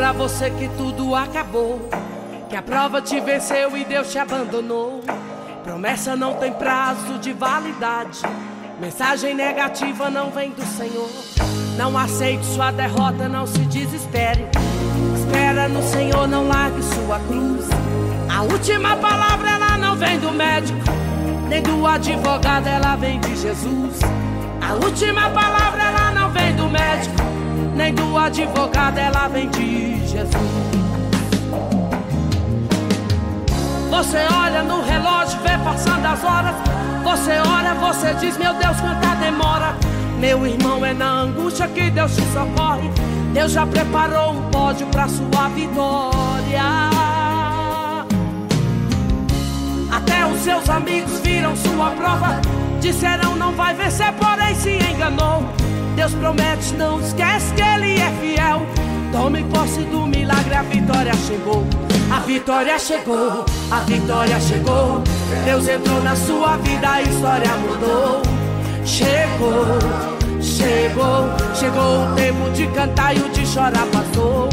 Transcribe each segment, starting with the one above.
pra você que tudo acabou. Que a prova te venceu e Deus te abandonou. Promessa não tem prazo de validade. Mensagem negativa não vem do Senhor. Não aceite sua derrota, não se desespere. Espera no Senhor, não largue sua cruz. A última palavra ela não vem do médico, nem do advogado, ela vem de Jesus. A última palavra ela não vem do médico, advogado, ela vem de Jesus. Você olha no relógio, vê passando as horas. Você ora, você diz, meu Deus, quanta demora. Meu irmão, é na angústia que Deus te socorre. Deus já preparou um pódio pra sua vitória. Até os seus amigos viram sua prova. Disseram não vai vencer, porém se enganou. Deus promete, não esquece que Ele é fiel. Tome posse do milagre, a vitória chegou. A vitória chegou, a vitória chegou. Deus entrou na sua vida, a história mudou. Chegou, chegou, chegou o tempo de cantar e o de chorar passou.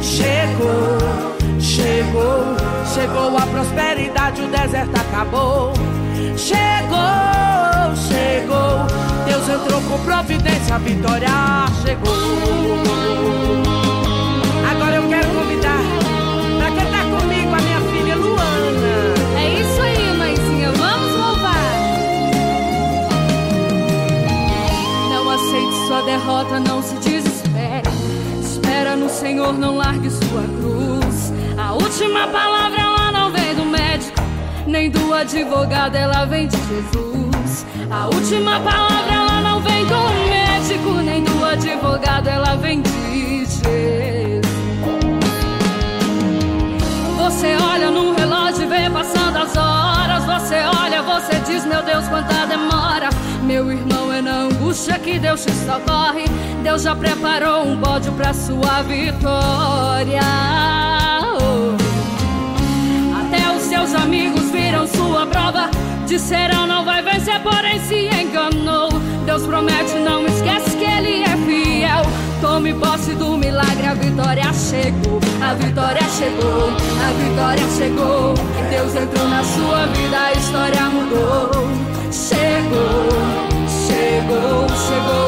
Chegou, chegou, chegou a prosperidade, o deserto acabou. Chegou, chegou, a vitória chegou. Agora eu quero convidar para cantar comigo a minha filha Luana. É isso aí, mãezinha, vamos louvar. Não aceite sua derrota, não se desespere. Espera no Senhor, não largue sua cruz. A última palavra ela não vem do médico, nem do advogado, ela vem de Jesus. A última palavra ela não vem do médico, nem do advogado, ela vem Jesus. Você olha no relógio e vê passando as horas. Você olha, você diz, meu Deus, quanta demora. Meu irmão, é na angústia que Deus te socorre. Deus já preparou um pódio pra sua vitória. Até os seus amigos viram sua prova. Disseram não Tome posse do milagre, a vitória chegou. A vitória chegou, a vitória chegou. Deus entrou na sua vida, a história mudou. Chegou, chegou, chegou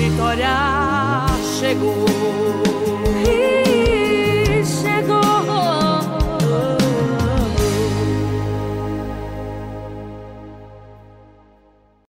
vitória chegou.